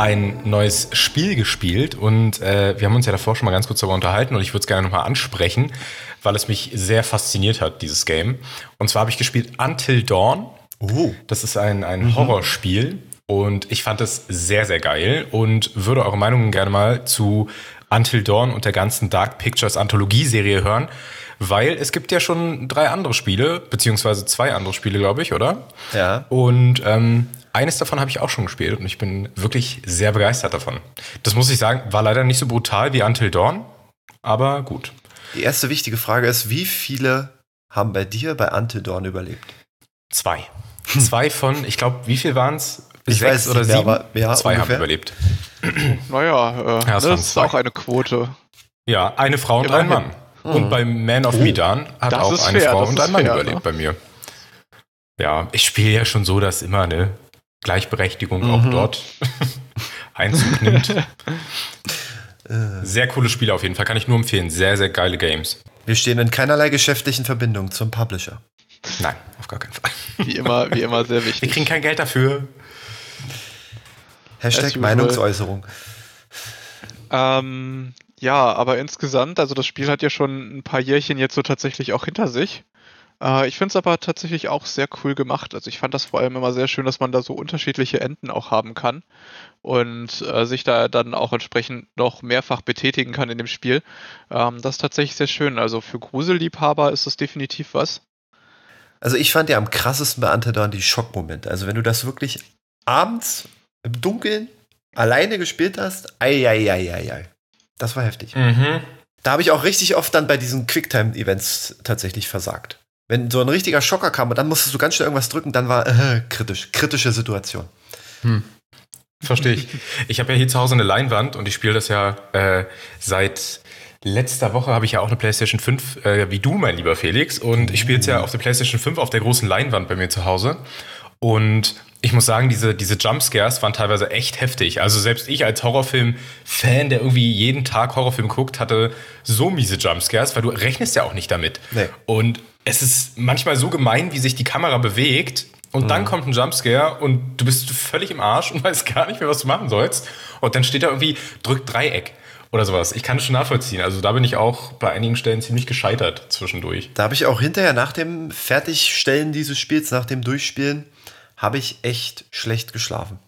ein neues Spiel gespielt und äh, wir haben uns ja davor schon mal ganz kurz darüber unterhalten und ich würde es gerne nochmal ansprechen, weil es mich sehr fasziniert hat, dieses Game. Und zwar habe ich gespielt Until Dawn. Oh. Das ist ein, ein Horrorspiel und ich fand es sehr, sehr geil und würde eure Meinungen gerne mal zu Until Dawn und der ganzen Dark Pictures Anthologie-Serie hören, weil es gibt ja schon drei andere Spiele, beziehungsweise zwei andere Spiele, glaube ich, oder? Ja. Und ähm, eines davon habe ich auch schon gespielt und ich bin wirklich sehr begeistert davon. Das muss ich sagen, war leider nicht so brutal wie Until Dawn, aber gut. Die erste wichtige Frage ist, wie viele haben bei dir bei Until Dawn überlebt? Zwei. Zwei von, ich glaube, wie viel waren es? Ich Sechs weiß oder mehr, sieben? aber ja, Zwei haben ungefähr. überlebt. Naja, äh, Ja, es das waren ist zwei. auch eine Quote. Ja, eine Frau und Immerhin. ein Mann. Und beim Man of Medan hat Das auch ist eine fair, Frau das und ist ein Mann fair, überlebt ne? bei mir. Ja, ich spiele ja schon so, dass immer eine Gleichberechtigung auch Mhm. dort Einzug nimmt. Äh. Sehr coole Spiele auf jeden Fall, kann ich nur empfehlen. Sehr, sehr geile Games. Wir stehen in keinerlei geschäftlichen Verbindung zum Publisher. Nein, auf gar keinen Fall. Wie immer, wie immer sehr Wir wichtig. kriegen kein Geld dafür. As Hashtag. Meinungsäußerung. Ähm, ja, aber insgesamt, also das Spiel hat ja schon ein paar Jährchen jetzt so tatsächlich auch hinter sich. Äh, ich finde es aber tatsächlich auch sehr cool gemacht. Also ich fand das vor allem immer sehr schön, dass man da so unterschiedliche Enden auch haben kann und äh, sich da dann auch entsprechend noch mehrfach betätigen kann in dem Spiel. Ähm, das ist tatsächlich sehr schön. Also für Gruselliebhaber ist das definitiv was. Also ich fand ja am krassesten bei Dawn die Schockmomente. Also wenn du das wirklich abends im Dunkeln alleine gespielt hast, ei, ei, ei, ei, ei. Das war heftig. Mhm. Da habe ich auch richtig oft dann bei diesen Quicktime-Events tatsächlich versagt. Wenn so ein richtiger Schocker kam und dann musstest du ganz schnell irgendwas drücken, dann war äh, kritisch, kritische Situation. Verstehe ich. Ich habe ja hier zu Hause eine Leinwand und ich spiele das ja äh, seit letzter Woche habe ich ja auch eine PlayStation 5, äh, wie du, mein lieber Felix. Und ich spiele jetzt ja auf der PlayStation 5 auf der großen Leinwand bei mir zu Hause. Und ich muss sagen, diese, diese Jumpscares waren teilweise echt heftig. Also selbst ich als Horrorfilm-Fan, der irgendwie jeden Tag Horrorfilm guckt, hatte so miese Jumpscares, weil du rechnest ja auch nicht damit. Nee. Und es ist manchmal so gemein, wie sich die Kamera bewegt. Und dann kommt ein Jumpscare und du bist völlig im Arsch und weißt gar nicht mehr, was du machen sollst. Und dann steht da irgendwie, drück Dreieck oder sowas. Ich kann es schon nachvollziehen. Also da bin ich auch bei einigen Stellen ziemlich gescheitert zwischendurch. Da habe ich auch hinterher nach dem Fertigstellen dieses Spiels, nach dem Durchspielen, habe ich echt schlecht geschlafen.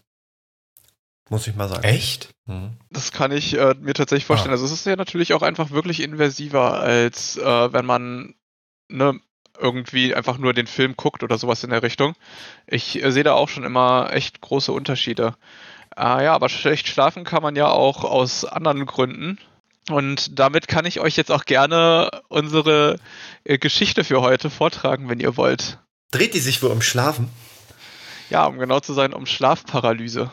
Muss ich mal sagen. Echt? Mhm. Das kann ich äh, mir tatsächlich vorstellen. Ah. Also es ist ja natürlich auch einfach wirklich invasiver, als äh, wenn man ne, irgendwie einfach nur den Film guckt oder sowas in der Richtung. Ich äh, sehe da auch schon immer echt große Unterschiede. Äh, ja, aber schlecht schlafen kann man ja auch aus anderen Gründen. Und damit kann ich euch jetzt auch gerne unsere äh, Geschichte für heute vortragen, wenn ihr wollt. Dreht die sich wohl um Schlafen? Ja, um genau zu sein, um Schlafparalyse.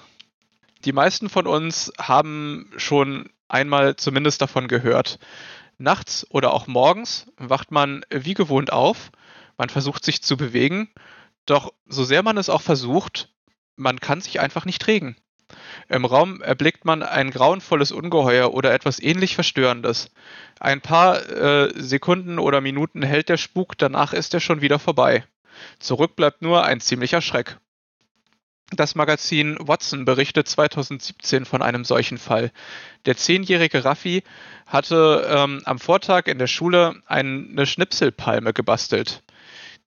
Die meisten von uns haben schon einmal zumindest davon gehört. Nachts oder auch morgens wacht man wie gewohnt auf, man versucht sich zu bewegen, doch so sehr man es auch versucht, man kann sich einfach nicht regen. Im Raum erblickt man ein grauenvolles Ungeheuer oder etwas ähnlich Verstörendes. Ein paar äh, Sekunden oder Minuten hält der Spuk, danach ist er schon wieder vorbei. Zurück bleibt nur ein ziemlicher Schreck. Das Magazin Watson berichtet 2017 von einem solchen Fall. Der zehnjährige Raffi hatte ähm, am Vortag in der Schule eine Schnipselpalme gebastelt.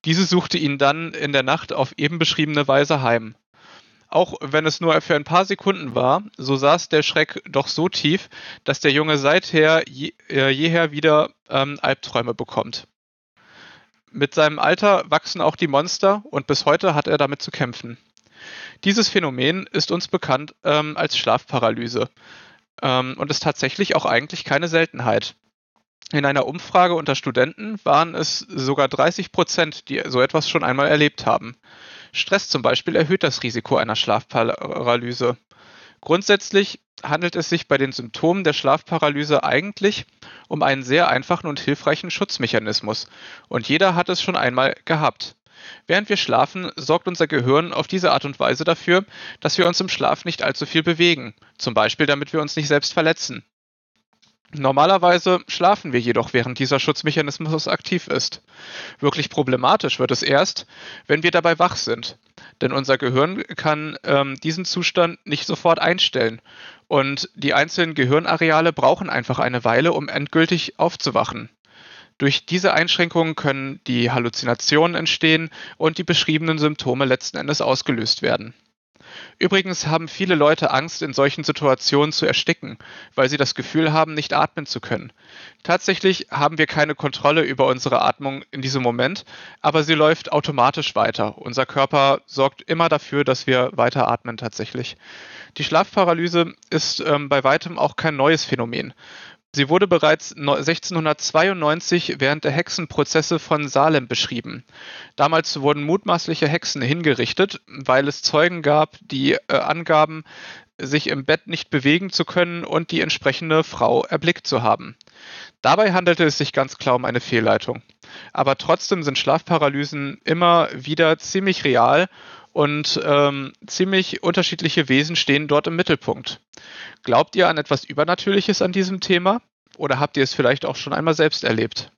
Diese suchte ihn dann in der Nacht auf eben beschriebene Weise heim. Auch wenn es nur für ein paar Sekunden war, so saß der Schreck doch so tief, dass der Junge seither je, äh, jeher wieder ähm, Albträume bekommt. Mit seinem Alter wachsen auch die Monster und bis heute hat er damit zu kämpfen. Dieses Phänomen ist uns bekannt ähm, als Schlafparalyse ähm, und ist tatsächlich auch eigentlich keine Seltenheit. In einer Umfrage unter Studenten waren es sogar 30 Prozent, die so etwas schon einmal erlebt haben. Stress zum Beispiel erhöht das Risiko einer Schlafparalyse. Grundsätzlich handelt es sich bei den Symptomen der Schlafparalyse eigentlich um einen sehr einfachen und hilfreichen Schutzmechanismus. Und jeder hat es schon einmal gehabt. Während wir schlafen, sorgt unser Gehirn auf diese Art und Weise dafür, dass wir uns im Schlaf nicht allzu viel bewegen, zum Beispiel damit wir uns nicht selbst verletzen. Normalerweise schlafen wir jedoch, während dieser Schutzmechanismus aktiv ist. Wirklich problematisch wird es erst, wenn wir dabei wach sind. Denn unser Gehirn kann ähm, diesen Zustand nicht sofort einstellen. Und die einzelnen Gehirnareale brauchen einfach eine Weile, um endgültig aufzuwachen. Durch diese Einschränkungen können die Halluzinationen entstehen und die beschriebenen Symptome letzten Endes ausgelöst werden. Übrigens haben viele Leute Angst, in solchen Situationen zu ersticken, weil sie das Gefühl haben, nicht atmen zu können. Tatsächlich haben wir keine Kontrolle über unsere Atmung in diesem Moment, aber sie läuft automatisch weiter. Unser Körper sorgt immer dafür, dass wir weiter atmen tatsächlich. Die Schlafparalyse ist ähm, bei weitem auch kein neues Phänomen. Sie wurde bereits 1692 während der Hexenprozesse von Salem beschrieben. Damals wurden mutmaßliche Hexen hingerichtet, weil es Zeugen gab, die äh, angaben, sich im Bett nicht bewegen zu können und die entsprechende Frau erblickt zu haben. Dabei handelte es sich ganz klar um eine Fehlleitung. Aber trotzdem sind Schlafparalysen immer wieder ziemlich real und ähm, ziemlich unterschiedliche Wesen stehen dort im Mittelpunkt. Glaubt ihr an etwas Übernatürliches an diesem Thema? Oder habt ihr es vielleicht auch schon einmal selbst erlebt?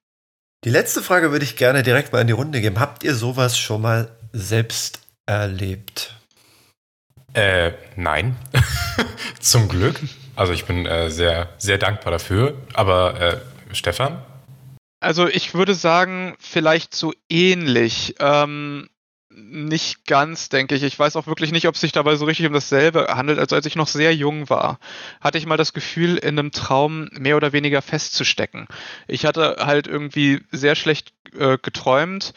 Die letzte Frage würde ich gerne direkt mal in die Runde geben. Habt ihr sowas schon mal selbst erlebt? Äh, nein. Zum Glück. Also ich bin äh, sehr, sehr dankbar dafür. Aber äh, Stefan? Also ich würde sagen, vielleicht so ähnlich. Ähm, nicht ganz, denke ich. Ich weiß auch wirklich nicht, ob es sich dabei so richtig um dasselbe handelt. Also als ich noch sehr jung war, hatte ich mal das Gefühl, in einem Traum mehr oder weniger festzustecken. Ich hatte halt irgendwie sehr schlecht äh, geträumt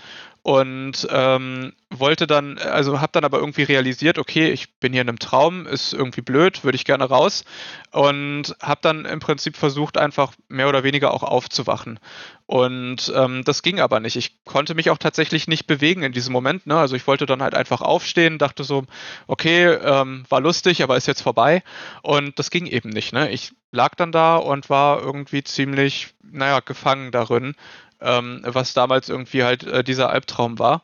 und ähm, wollte dann, also habe dann aber irgendwie realisiert, okay, ich bin hier in einem Traum, ist irgendwie blöd, würde ich gerne raus und habe dann im Prinzip versucht, einfach mehr oder weniger auch aufzuwachen. Und ähm, das ging aber nicht. Ich konnte mich auch tatsächlich nicht bewegen in diesem Moment. Ne? Also ich wollte dann halt einfach aufstehen, dachte so, okay, ähm, war lustig, aber ist jetzt vorbei. Und das ging eben nicht. Ne? Ich lag dann da und war irgendwie ziemlich, naja, gefangen darin, ähm, was damals irgendwie halt äh, dieser Albtraum war.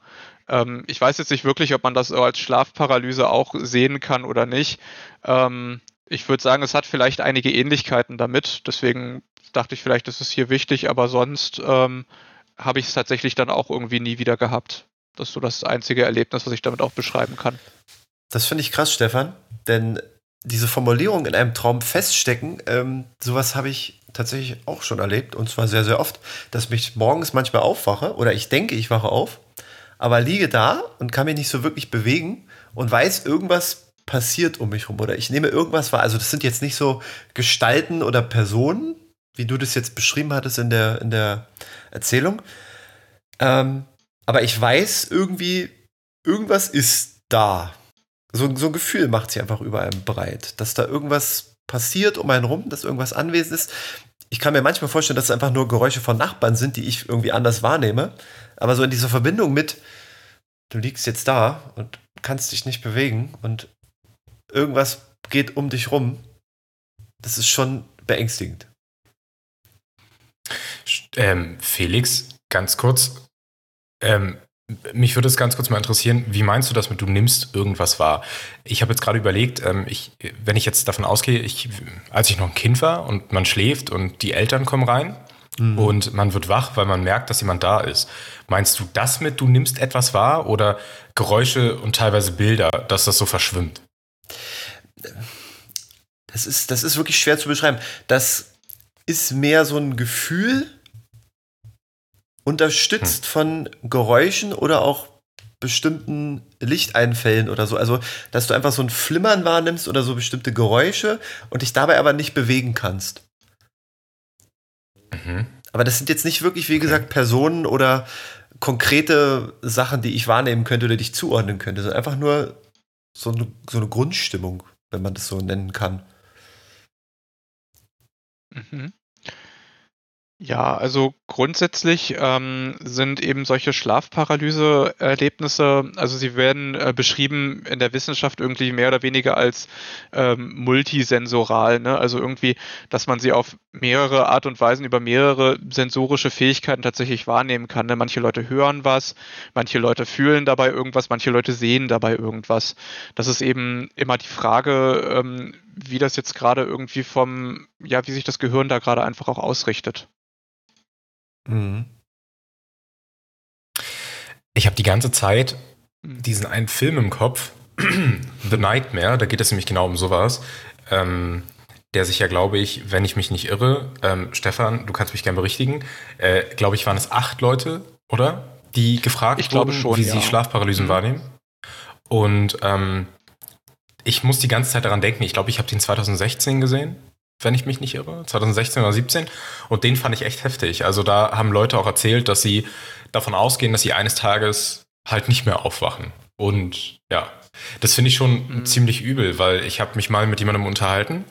Ähm, ich weiß jetzt nicht wirklich, ob man das als Schlafparalyse auch sehen kann oder nicht. Ähm, ich würde sagen, es hat vielleicht einige Ähnlichkeiten damit. Deswegen dachte ich, vielleicht ist es hier wichtig, aber sonst ähm, habe ich es tatsächlich dann auch irgendwie nie wieder gehabt. Das ist so das einzige Erlebnis, was ich damit auch beschreiben kann. Das finde ich krass, Stefan, denn diese Formulierung in einem Traum feststecken, ähm, sowas habe ich tatsächlich auch schon erlebt und zwar sehr, sehr oft, dass mich morgens manchmal aufwache oder ich denke, ich wache auf, aber liege da und kann mich nicht so wirklich bewegen und weiß, irgendwas passiert um mich rum oder ich nehme irgendwas wahr. Also das sind jetzt nicht so Gestalten oder Personen, wie du das jetzt beschrieben hattest in der, in der Erzählung. Ähm, aber ich weiß irgendwie, irgendwas ist da. So, so ein Gefühl macht sich einfach über einem breit, dass da irgendwas passiert um einen rum, dass irgendwas anwesend ist. Ich kann mir manchmal vorstellen, dass es einfach nur Geräusche von Nachbarn sind, die ich irgendwie anders wahrnehme. Aber so in dieser Verbindung mit, du liegst jetzt da und kannst dich nicht bewegen und irgendwas geht um dich rum, das ist schon beängstigend. Ähm, Felix, ganz kurz. Ähm, mich würde es ganz kurz mal interessieren, wie meinst du das mit, du nimmst irgendwas wahr? Ich habe jetzt gerade überlegt, ähm, ich, wenn ich jetzt davon ausgehe, ich, als ich noch ein Kind war und man schläft und die Eltern kommen rein mhm. und man wird wach, weil man merkt, dass jemand da ist. Meinst du das mit, du nimmst etwas wahr oder Geräusche und teilweise Bilder, dass das so verschwimmt? Das ist, das ist wirklich schwer zu beschreiben. Das ist mehr so ein Gefühl, unterstützt hm. von Geräuschen oder auch bestimmten Lichteinfällen oder so. Also, dass du einfach so ein Flimmern wahrnimmst oder so bestimmte Geräusche und dich dabei aber nicht bewegen kannst. Mhm. Aber das sind jetzt nicht wirklich, wie gesagt, Personen oder konkrete Sachen, die ich wahrnehmen könnte oder dich zuordnen könnte, sondern einfach nur so eine, so eine Grundstimmung, wenn man das so nennen kann. Mhm. Ja, also grundsätzlich ähm, sind eben solche Schlafparalyse-Erlebnisse, also sie werden äh, beschrieben in der Wissenschaft irgendwie mehr oder weniger als ähm, multisensoral, ne? also irgendwie, dass man sie auf mehrere Art und Weisen über mehrere sensorische Fähigkeiten tatsächlich wahrnehmen kann. Ne? Manche Leute hören was, manche Leute fühlen dabei irgendwas, manche Leute sehen dabei irgendwas. Das ist eben immer die Frage, ähm, wie das jetzt gerade irgendwie vom, ja, wie sich das Gehirn da gerade einfach auch ausrichtet. Mhm. Ich habe die ganze Zeit hm. diesen einen Film im Kopf, The Nightmare, da geht es nämlich genau um sowas. Ähm, der sich ja, glaube ich, wenn ich mich nicht irre, ähm, Stefan, du kannst mich gerne berichtigen, äh, glaube ich, waren es acht Leute, oder? Die gefragt ich wurden, schon, wie ja. sie Schlafparalysen mhm. wahrnehmen. Und ähm, ich muss die ganze Zeit daran denken, ich glaube, ich habe den 2016 gesehen, wenn ich mich nicht irre, 2016 oder 17. Und den fand ich echt heftig. Also da haben Leute auch erzählt, dass sie davon ausgehen, dass sie eines Tages halt nicht mehr aufwachen. Und ja, das finde ich schon mhm. ziemlich übel, weil ich habe mich mal mit jemandem unterhalten,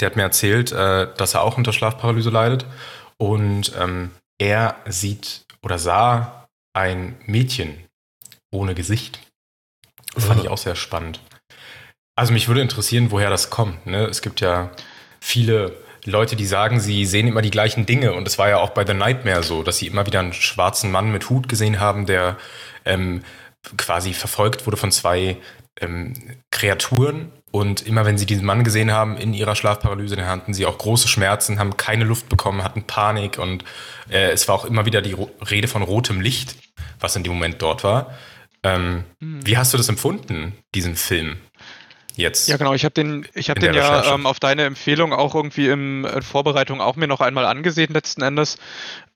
der hat mir erzählt, äh, dass er auch unter Schlafparalyse leidet. Und ähm, er sieht oder sah ein Mädchen ohne Gesicht. Das fand ich auch sehr spannend. Also mich würde interessieren, woher das kommt. Ne? Es gibt ja viele Leute, die sagen, sie sehen immer die gleichen Dinge. Und es war ja auch bei The Nightmare so, dass sie immer wieder einen schwarzen Mann mit Hut gesehen haben, der ähm, quasi verfolgt wurde von zwei ähm, Kreaturen. Und immer wenn sie diesen Mann gesehen haben in ihrer Schlafparalyse, dann hatten sie auch große Schmerzen, haben keine Luft bekommen, hatten Panik. Und äh, es war auch immer wieder die Ro Rede von rotem Licht, was in dem Moment dort war. Ähm, mhm. Wie hast du das empfunden, diesen Film? Jetzt. Ja, genau. Ich habe den, ich habe den ja ähm, auf deine Empfehlung auch irgendwie im, in Vorbereitung auch mir noch einmal angesehen letzten Endes.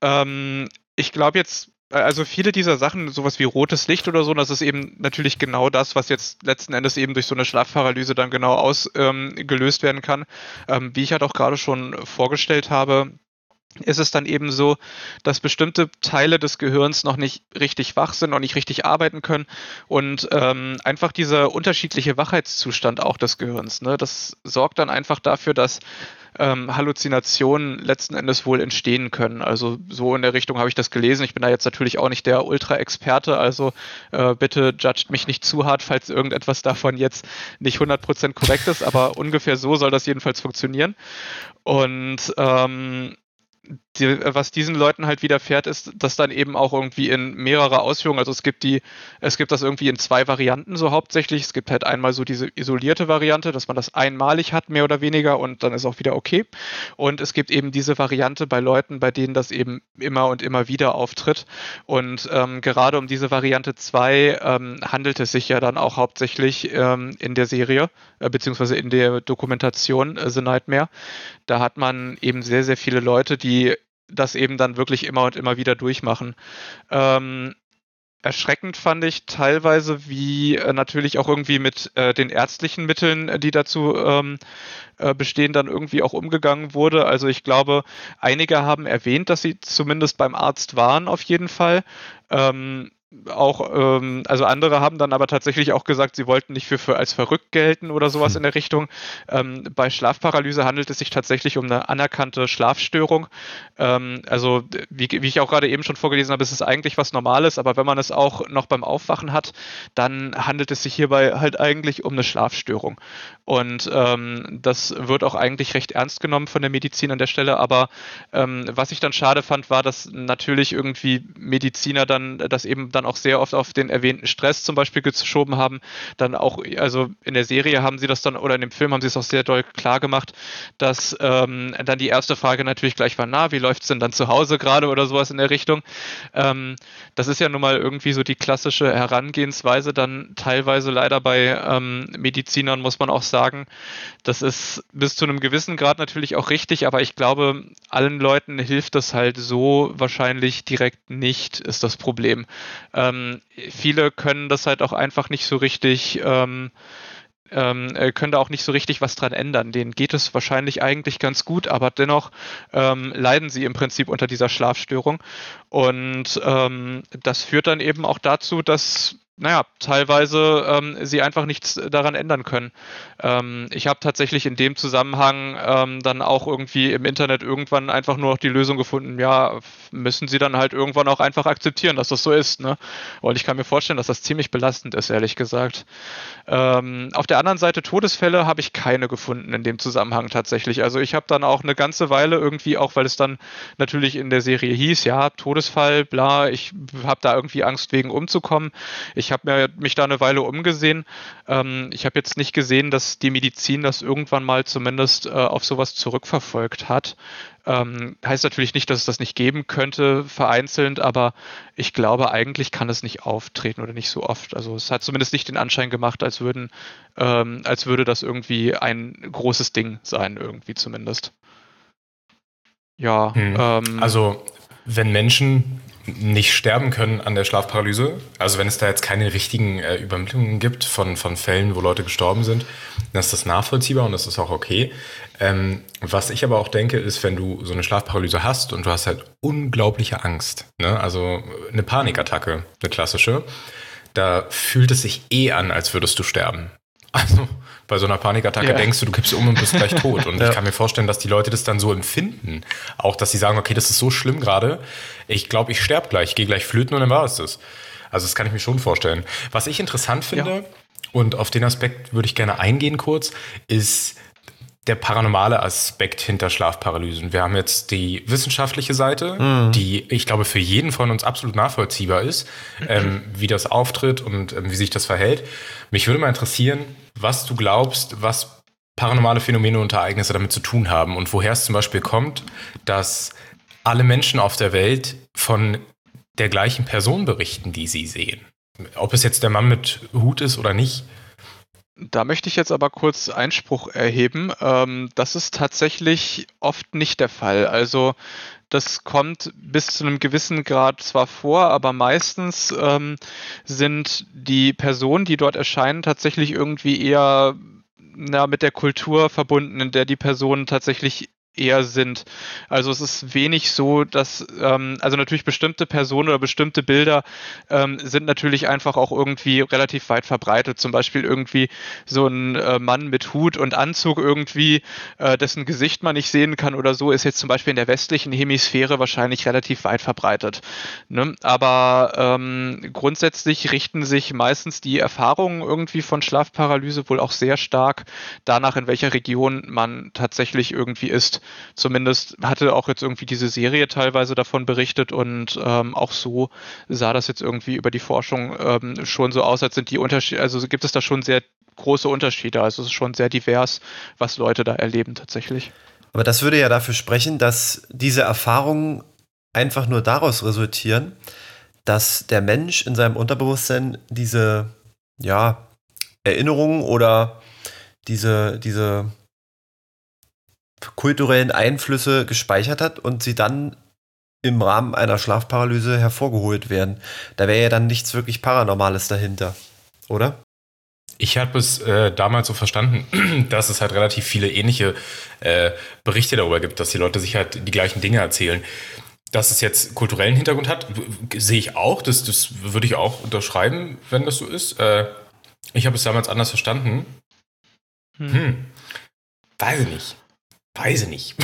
Ähm, ich glaube jetzt also viele dieser Sachen, sowas wie rotes Licht oder so, das ist eben natürlich genau das, was jetzt letzten Endes eben durch so eine Schlafparalyse dann genau ausgelöst ähm, werden kann. Ähm, wie ich halt auch gerade schon vorgestellt habe, ist es dann eben so, dass bestimmte Teile des Gehirns noch nicht richtig wach sind, noch nicht richtig arbeiten können und ähm, einfach dieser unterschiedliche Wachheitszustand auch des Gehirns, ne, das sorgt dann einfach dafür, dass ähm, Halluzinationen letzten Endes wohl entstehen können. Also so in der Richtung habe ich das gelesen. Ich bin da jetzt natürlich auch nicht der Ultra-Experte, also äh, bitte judgt mich nicht zu hart, falls irgendetwas davon jetzt nicht 100% korrekt ist, aber ungefähr so soll das jedenfalls funktionieren. Und ähm, die, was diesen Leuten halt widerfährt, ist, dass dann eben auch irgendwie in mehrere Ausführungen, also es gibt die, es gibt das irgendwie in zwei Varianten so hauptsächlich. Es gibt halt einmal so diese isolierte Variante, dass man das einmalig hat, mehr oder weniger, und dann ist auch wieder okay. Und es gibt eben diese Variante bei Leuten, bei denen das eben immer und immer wieder auftritt. Und ähm, gerade um diese Variante 2 ähm, handelt es sich ja dann auch hauptsächlich ähm, in der Serie, äh, beziehungsweise in der Dokumentation äh, The Nightmare. Da hat man eben sehr, sehr viele Leute, die das eben dann wirklich immer und immer wieder durchmachen. Ähm, erschreckend fand ich teilweise, wie äh, natürlich auch irgendwie mit äh, den ärztlichen Mitteln, äh, die dazu ähm, äh, bestehen, dann irgendwie auch umgegangen wurde. Also ich glaube, einige haben erwähnt, dass sie zumindest beim Arzt waren, auf jeden Fall. Ähm, auch, ähm, also andere haben dann aber tatsächlich auch gesagt, sie wollten nicht für, für als verrückt gelten oder sowas hm. in der Richtung. Ähm, bei Schlafparalyse handelt es sich tatsächlich um eine anerkannte Schlafstörung. Ähm, also wie, wie ich auch gerade eben schon vorgelesen habe, ist es eigentlich was Normales, aber wenn man es auch noch beim Aufwachen hat, dann handelt es sich hierbei halt eigentlich um eine Schlafstörung. Und ähm, das wird auch eigentlich recht ernst genommen von der Medizin an der Stelle. Aber ähm, was ich dann schade fand, war, dass natürlich irgendwie Mediziner dann das eben dann dann auch sehr oft auf den erwähnten Stress zum Beispiel geschoben haben. Dann auch, also in der Serie haben sie das dann, oder in dem Film haben sie es auch sehr doll klar gemacht, dass ähm, dann die erste Frage natürlich gleich war, na, wie läuft es denn dann zu Hause gerade oder sowas in der Richtung. Ähm, das ist ja nun mal irgendwie so die klassische Herangehensweise, dann teilweise leider bei ähm, Medizinern, muss man auch sagen. Das ist bis zu einem gewissen Grad natürlich auch richtig, aber ich glaube, allen Leuten hilft das halt so wahrscheinlich direkt nicht, ist das Problem. Ähm, viele können das halt auch einfach nicht so richtig, ähm, ähm, äh, können da auch nicht so richtig was dran ändern. Denen geht es wahrscheinlich eigentlich ganz gut, aber dennoch ähm, leiden sie im Prinzip unter dieser Schlafstörung. Und ähm, das führt dann eben auch dazu, dass naja, teilweise ähm, sie einfach nichts daran ändern können. Ähm, ich habe tatsächlich in dem Zusammenhang ähm, dann auch irgendwie im Internet irgendwann einfach nur noch die Lösung gefunden, ja, müssen sie dann halt irgendwann auch einfach akzeptieren, dass das so ist. Ne? Und ich kann mir vorstellen, dass das ziemlich belastend ist, ehrlich gesagt. Ähm, auf der anderen Seite, Todesfälle habe ich keine gefunden in dem Zusammenhang tatsächlich. Also ich habe dann auch eine ganze Weile irgendwie, auch weil es dann natürlich in der Serie hieß, ja, Todesfall, bla, ich habe da irgendwie Angst wegen umzukommen. Ich Ich habe mich da eine Weile umgesehen. Ähm, ich habe jetzt nicht gesehen, dass die Medizin das irgendwann mal zumindest äh, auf sowas zurückverfolgt hat. Ähm, heißt natürlich nicht, dass es das nicht geben könnte, vereinzelt, aber ich glaube, eigentlich kann es nicht auftreten oder nicht so oft. Also es hat zumindest nicht den Anschein gemacht, als würden, ähm, als würde das irgendwie ein großes Ding sein, irgendwie zumindest. Ja. Hm. Ähm, also wenn Menschen nicht sterben können an der Schlafparalyse. Also wenn es da jetzt keine richtigen äh, Übermittlungen gibt von, von Fällen, wo Leute gestorben sind, dann ist das nachvollziehbar und das ist auch okay. Ähm, was ich aber auch denke, ist, wenn du so eine Schlafparalyse hast und du hast halt unglaubliche Angst, ne? also eine Panikattacke, eine klassische, da fühlt es sich eh an, als würdest du sterben. Also bei so einer Panikattacke ja. denkst du, du kippst um und bist gleich tot. Und ja. ich kann mir vorstellen, dass die Leute das dann so empfinden. Auch, dass sie sagen, okay, das ist so schlimm gerade. Ich glaube, ich sterbe gleich, ich gehe gleich flöten und dann war es das. Also das kann ich mir schon vorstellen. Was ich interessant finde, ja. und auf den Aspekt würde ich gerne eingehen kurz, ist der paranormale Aspekt hinter Schlafparalysen. Wir haben jetzt die wissenschaftliche Seite, mhm. die ich glaube für jeden von uns absolut nachvollziehbar ist, ähm, wie das auftritt und ähm, wie sich das verhält. Mich würde mal interessieren, was du glaubst, was paranormale Phänomene und Ereignisse damit zu tun haben und woher es zum Beispiel kommt, dass alle Menschen auf der Welt von der gleichen Person berichten, die sie sehen. Ob es jetzt der Mann mit Hut ist oder nicht. Da möchte ich jetzt aber kurz Einspruch erheben. Ähm, das ist tatsächlich oft nicht der Fall. Also das kommt bis zu einem gewissen Grad zwar vor, aber meistens ähm, sind die Personen, die dort erscheinen, tatsächlich irgendwie eher na, mit der Kultur verbunden, in der die Personen tatsächlich eher sind. Also es ist wenig so, dass, ähm, also natürlich bestimmte Personen oder bestimmte Bilder ähm, sind natürlich einfach auch irgendwie relativ weit verbreitet. Zum Beispiel irgendwie so ein äh, Mann mit Hut und Anzug irgendwie, äh, dessen Gesicht man nicht sehen kann oder so, ist jetzt zum Beispiel in der westlichen Hemisphäre wahrscheinlich relativ weit verbreitet. Ne? Aber ähm, grundsätzlich richten sich meistens die Erfahrungen irgendwie von Schlafparalyse wohl auch sehr stark danach, in welcher Region man tatsächlich irgendwie ist. Zumindest hatte auch jetzt irgendwie diese Serie teilweise davon berichtet und ähm, auch so sah das jetzt irgendwie über die Forschung ähm, schon so aus, als sind die Unterschiede, also gibt es da schon sehr große Unterschiede. Also es ist schon sehr divers, was Leute da erleben tatsächlich. Aber das würde ja dafür sprechen, dass diese Erfahrungen einfach nur daraus resultieren, dass der Mensch in seinem Unterbewusstsein diese ja, Erinnerungen oder diese, diese kulturellen Einflüsse gespeichert hat und sie dann im Rahmen einer Schlafparalyse hervorgeholt werden. Da wäre ja dann nichts wirklich Paranormales dahinter, oder? Ich habe es äh, damals so verstanden, dass es halt relativ viele ähnliche äh, Berichte darüber gibt, dass die Leute sich halt die gleichen Dinge erzählen. Dass es jetzt kulturellen Hintergrund hat, sehe ich auch. Das, das würde ich auch unterschreiben, wenn das so ist. Äh, ich habe es damals anders verstanden. Hm. hm. Weiß ich nicht. Weiß ich nicht.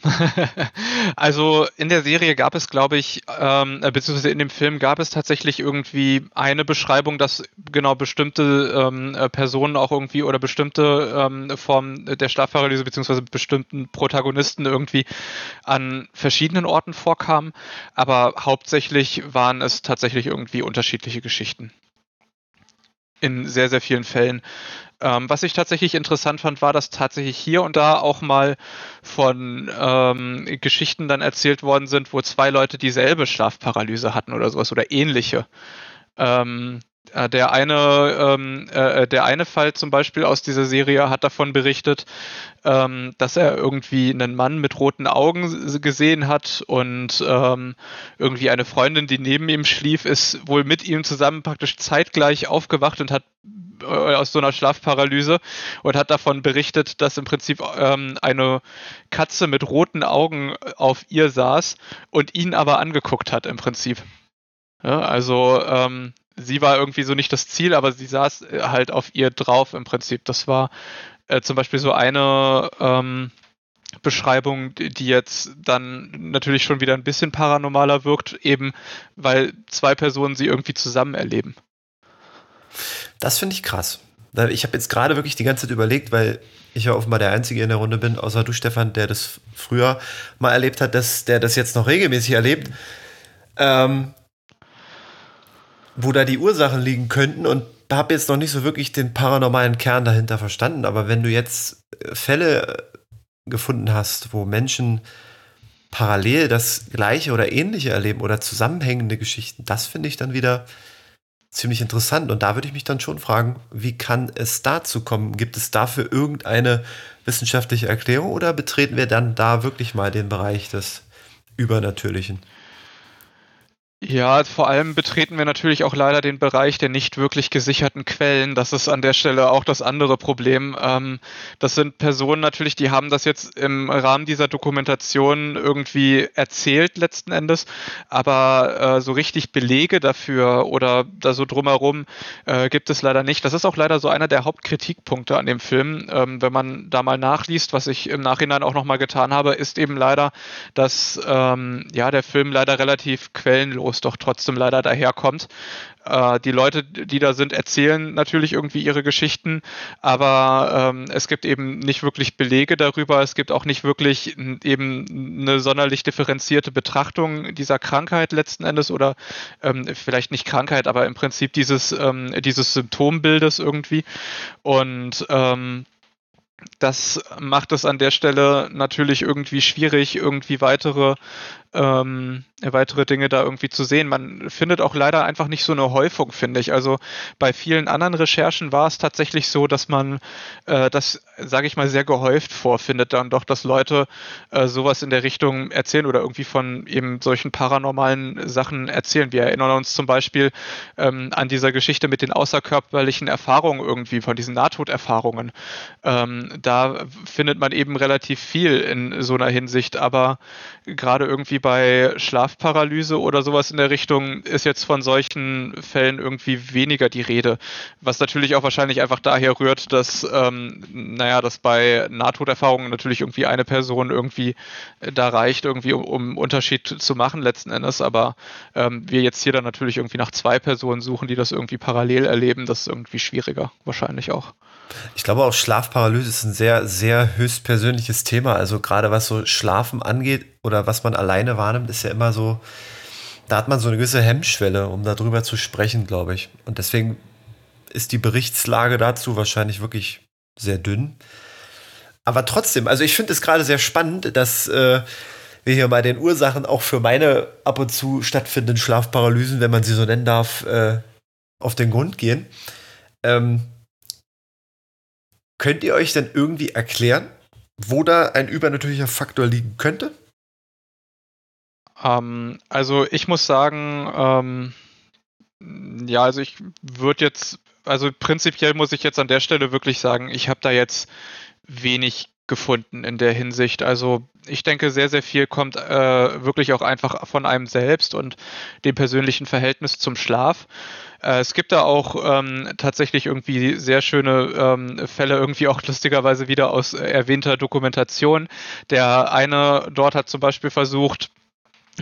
also in der Serie gab es, glaube ich, ähm, äh, beziehungsweise in dem Film gab es tatsächlich irgendwie eine Beschreibung, dass genau bestimmte ähm, äh, Personen auch irgendwie oder bestimmte ähm, Formen der Schlafparalyse beziehungsweise bestimmten Protagonisten irgendwie an verschiedenen Orten vorkamen, aber hauptsächlich waren es tatsächlich irgendwie unterschiedliche Geschichten. In sehr, sehr vielen Fällen. Ähm, was ich tatsächlich interessant fand, war, dass tatsächlich hier und da auch mal von ähm, Geschichten dann erzählt worden sind, wo zwei Leute dieselbe Schlafparalyse hatten oder sowas oder ähnliche. Ähm, äh, der eine, ähm, äh, der eine Fall zum Beispiel aus dieser Serie hat davon berichtet, ähm, dass er irgendwie einen Mann mit roten Augen gesehen hat und ähm, irgendwie eine Freundin, die neben ihm schlief, ist wohl mit ihm zusammen praktisch zeitgleich aufgewacht und hat äh, aus so einer Schlafparalyse und hat davon berichtet, dass im Prinzip ähm, eine Katze mit roten Augen auf ihr saß und ihn aber angeguckt hat im Prinzip. Ja, also ähm, sie war irgendwie so nicht das Ziel, aber sie saß äh, halt auf ihr drauf im Prinzip. Das war äh, zum Beispiel so eine ähm, Beschreibung, die jetzt dann natürlich schon wieder ein bisschen paranormaler wirkt, eben weil zwei Personen sie irgendwie zusammen erleben. Das finde ich krass. Ich habe jetzt gerade wirklich die ganze Zeit überlegt, weil ich ja offenbar der Einzige in der Runde bin, außer du, Stefan, der das früher mal erlebt hat, dass der das jetzt noch regelmäßig erlebt. Ähm, wo da die Ursachen liegen könnten und habe jetzt noch nicht so wirklich den paranormalen Kern dahinter verstanden. Aber wenn du jetzt äh, Fälle äh, gefunden hast, wo Menschen parallel das Gleiche oder Ähnliche erleben oder zusammenhängende Geschichten, das finde ich dann wieder ziemlich interessant. Und da würde ich mich dann schon fragen, wie kann es dazu kommen? Gibt es dafür irgendeine wissenschaftliche Erklärung oder betreten wir dann da wirklich mal den Bereich des Übernatürlichen? Ja, vor allem betreten wir natürlich auch leider den Bereich der nicht wirklich gesicherten Quellen. Das ist an der Stelle auch das andere Problem. Ähm, das sind Personen natürlich, die haben das jetzt im Rahmen dieser Dokumentation irgendwie erzählt letzten Endes, aber äh, so richtig Belege dafür oder da so drumherum äh, gibt es leider nicht. Das ist auch leider so einer der Hauptkritikpunkte an dem Film. Ähm, wenn man da mal nachliest, was ich im Nachhinein auch nochmal getan habe, ist eben leider, dass ähm, ja der Film leider relativ quellenlos wo es doch trotzdem leider daherkommt. Äh, die Leute, die da sind, erzählen natürlich irgendwie ihre Geschichten, aber ähm, es gibt eben nicht wirklich Belege darüber. Es gibt auch nicht wirklich eben eine sonderlich differenzierte Betrachtung dieser Krankheit letzten Endes oder ähm, vielleicht nicht Krankheit, aber im Prinzip dieses, ähm, dieses Symptombildes irgendwie. Und ähm, das macht es an der Stelle natürlich irgendwie schwierig, irgendwie weitere ähm, weitere Dinge da irgendwie zu sehen. Man findet auch leider einfach nicht so eine Häufung, finde ich. Also bei vielen anderen Recherchen war es tatsächlich so, dass man äh, das, sage ich mal, sehr gehäuft vorfindet, dann doch, dass Leute äh, sowas in der Richtung erzählen oder irgendwie von eben solchen paranormalen Sachen erzählen. Wir erinnern uns zum Beispiel ähm, an dieser Geschichte mit den außerkörperlichen Erfahrungen irgendwie, von diesen Nahtoderfahrungen. Ähm, da findet man eben relativ viel in so einer Hinsicht, aber gerade irgendwie bei Schlafparalyse oder sowas in der Richtung ist jetzt von solchen Fällen irgendwie weniger die Rede. Was natürlich auch wahrscheinlich einfach daher rührt, dass, ähm, naja, dass bei Nahtoderfahrungen natürlich irgendwie eine Person irgendwie da reicht, irgendwie um, um Unterschied zu machen letzten Endes. Aber ähm, wir jetzt hier dann natürlich irgendwie nach zwei Personen suchen, die das irgendwie parallel erleben, das ist irgendwie schwieriger, wahrscheinlich auch. Ich glaube auch Schlafparalyse ist ein sehr, sehr höchstpersönliches Thema. Also gerade was so Schlafen angeht oder was man alleine wahrnimmt, ist ja immer so, da hat man so eine gewisse Hemmschwelle, um darüber zu sprechen, glaube ich. Und deswegen ist die Berichtslage dazu wahrscheinlich wirklich sehr dünn. Aber trotzdem, also ich finde es gerade sehr spannend, dass äh, wir hier bei den Ursachen auch für meine ab und zu stattfindenden Schlafparalysen, wenn man sie so nennen darf, äh, auf den Grund gehen. Ähm, Könnt ihr euch denn irgendwie erklären, wo da ein übernatürlicher Faktor liegen könnte? Ähm, also ich muss sagen, ähm, ja, also ich würde jetzt, also prinzipiell muss ich jetzt an der Stelle wirklich sagen, ich habe da jetzt wenig gefunden in der Hinsicht. Also ich denke, sehr, sehr viel kommt äh, wirklich auch einfach von einem selbst und dem persönlichen Verhältnis zum Schlaf. Äh, es gibt da auch ähm, tatsächlich irgendwie sehr schöne ähm, Fälle, irgendwie auch lustigerweise wieder aus äh, erwähnter Dokumentation. Der eine dort hat zum Beispiel versucht,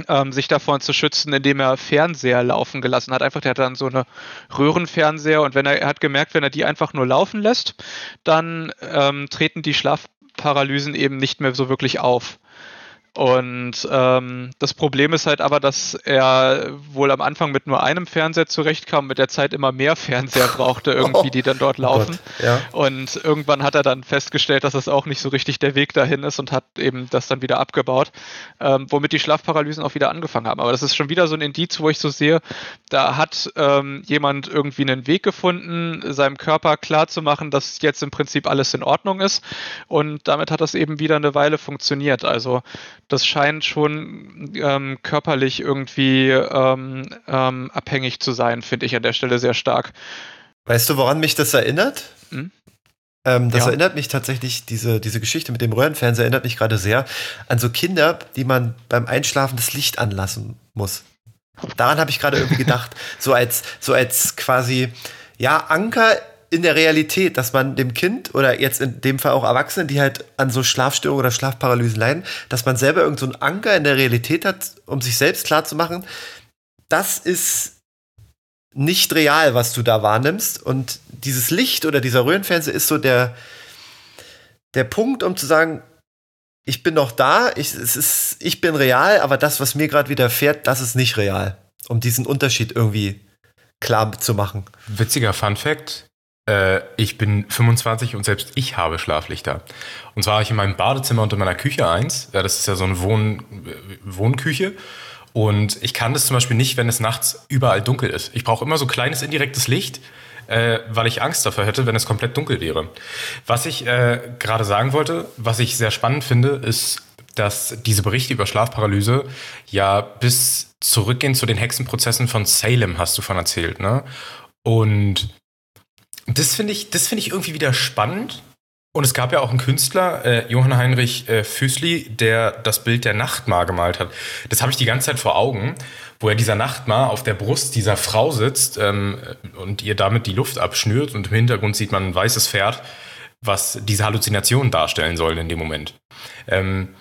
ähm, sich davon zu schützen, indem er Fernseher laufen gelassen hat. Einfach, der hat dann so eine Röhrenfernseher und wenn er, er hat gemerkt, wenn er die einfach nur laufen lässt, dann ähm, treten die Schlafparalysen eben nicht mehr so wirklich auf. Und ähm, das Problem ist halt aber, dass er wohl am Anfang mit nur einem Fernseher zurechtkam, mit der Zeit immer mehr Fernseher brauchte, irgendwie, die dann dort oh laufen. Oh ja. Und irgendwann hat er dann festgestellt, dass das auch nicht so richtig der Weg dahin ist und hat eben das dann wieder abgebaut, ähm, womit die Schlafparalysen auch wieder angefangen haben. Aber das ist schon wieder so ein Indiz, wo ich so sehe, da hat ähm, jemand irgendwie einen Weg gefunden, seinem Körper klarzumachen, dass jetzt im Prinzip alles in Ordnung ist. Und damit hat das eben wieder eine Weile funktioniert. Also das scheint schon ähm, körperlich irgendwie ähm, ähm, abhängig zu sein, finde ich an der Stelle sehr stark. Weißt du, woran mich das erinnert? Hm? Ähm, das ja. erinnert mich tatsächlich, diese, diese Geschichte mit dem Röhrenfernseher erinnert mich gerade sehr an so Kinder, die man beim Einschlafen das Licht anlassen muss. Daran habe ich gerade irgendwie gedacht, so als, so als quasi, ja, Anker in der Realität, dass man dem Kind oder jetzt in dem Fall auch Erwachsenen, die halt an so Schlafstörungen oder Schlafparalysen leiden, dass man selber irgendeinen so Anker in der Realität hat, um sich selbst klarzumachen, das ist nicht real, was du da wahrnimmst. Und dieses Licht oder dieser Röhrenfernseher ist so der, der Punkt, um zu sagen, ich bin noch da, ich, es ist, ich bin real, aber das, was mir gerade widerfährt, das ist nicht real. Um diesen Unterschied irgendwie klar zu machen. Witziger Fun Fact. Äh, ich bin 25 und selbst ich habe Schlaflichter. Und zwar habe ich in meinem Badezimmer und in meiner Küche eins. Ja, das ist ja so eine Wohn Wohnküche. Und ich kann das zum Beispiel nicht, wenn es nachts überall dunkel ist. Ich brauche immer so kleines indirektes Licht, äh, weil ich Angst dafür hätte, wenn es komplett dunkel wäre. Was ich äh, gerade sagen wollte, was ich sehr spannend finde, ist, dass diese Berichte über Schlafparalyse ja bis zurückgehen zu den Hexenprozessen von Salem, hast du von erzählt, ne? Und das finde ich, das finde ich irgendwie wieder spannend. Und es gab ja auch einen Künstler, äh, Johann Heinrich äh, Füßli, der das Bild der Nachtmar gemalt hat. Das habe ich die ganze Zeit vor Augen, wo er dieser Nachtmar auf der Brust dieser Frau sitzt ähm, und ihr damit die Luft abschnürt und im Hintergrund sieht man ein weißes Pferd, was diese Halluzination darstellen soll in dem Moment. Ähm,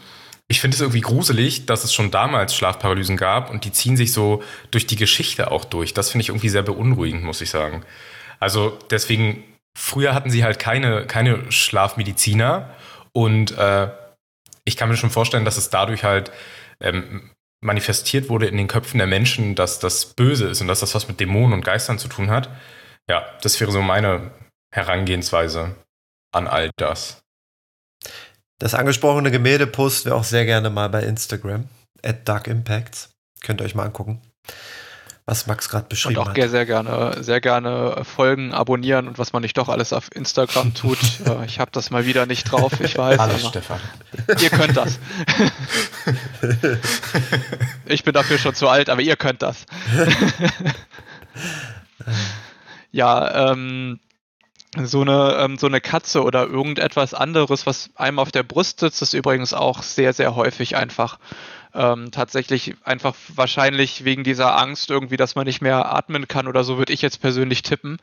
ich finde es irgendwie gruselig, dass es schon damals Schlafparalysen gab und die ziehen sich so durch die Geschichte auch durch. Das finde ich irgendwie sehr beunruhigend, muss ich sagen. Also deswegen, früher hatten sie halt keine, keine Schlafmediziner und äh, ich kann mir schon vorstellen, dass es dadurch halt ähm, manifestiert wurde in den Köpfen der Menschen, dass das böse ist und dass das was mit Dämonen und Geistern zu tun hat. Ja, das wäre so meine Herangehensweise an all das. Das angesprochene Gemälde posten wir auch sehr gerne mal bei Instagram. At Dark Impacts. Könnt ihr euch mal angucken. Was Max gerade beschrieben und auch hat. sehr gerne, sehr gerne folgen, abonnieren und was man nicht doch alles auf Instagram tut. Äh, ich habe das mal wieder nicht drauf, ich weiß. Alles, Stefan. Ihr könnt das. ich bin dafür schon zu alt, aber ihr könnt das. ja, ähm, so eine, ähm, so eine Katze oder irgendetwas anderes, was einem auf der Brust sitzt, ist übrigens auch sehr, sehr häufig einfach ähm, tatsächlich einfach wahrscheinlich wegen dieser Angst irgendwie, dass man nicht mehr atmen kann oder so, würde ich jetzt persönlich tippen.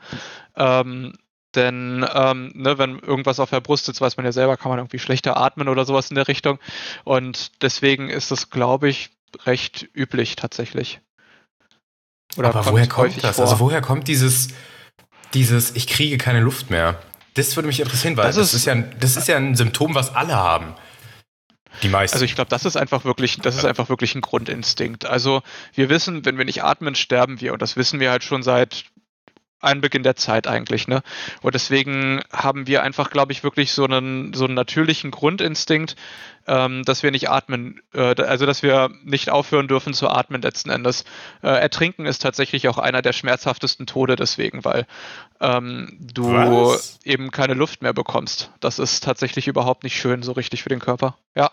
Ähm, denn ähm, ne, wenn irgendwas auf der Brust sitzt, weiß man ja selber, kann man irgendwie schlechter atmen oder sowas in der Richtung. Und deswegen ist das, glaube ich, recht üblich tatsächlich. Oder Aber woher kommt das? Vor. Also woher kommt dieses, dieses, ich kriege keine Luft mehr. Das würde mich interessieren, weil das, das, ist, ja, das ist ja ein Symptom, was alle haben. Die meisten. Also ich glaube, das ist einfach wirklich, das ist einfach wirklich ein Grundinstinkt. Also wir wissen, wenn wir nicht atmen, sterben wir. Und das wissen wir halt schon seit Einbeginn der Zeit eigentlich, ne? Und deswegen haben wir einfach, glaube ich, wirklich so einen, so einen natürlichen Grundinstinkt, ähm, dass wir nicht atmen, äh, also dass wir nicht aufhören dürfen zu atmen letzten Endes. Äh, Ertrinken ist tatsächlich auch einer der schmerzhaftesten Tode deswegen, weil ähm, du Was? eben keine Luft mehr bekommst. Das ist tatsächlich überhaupt nicht schön, so richtig für den Körper. Ja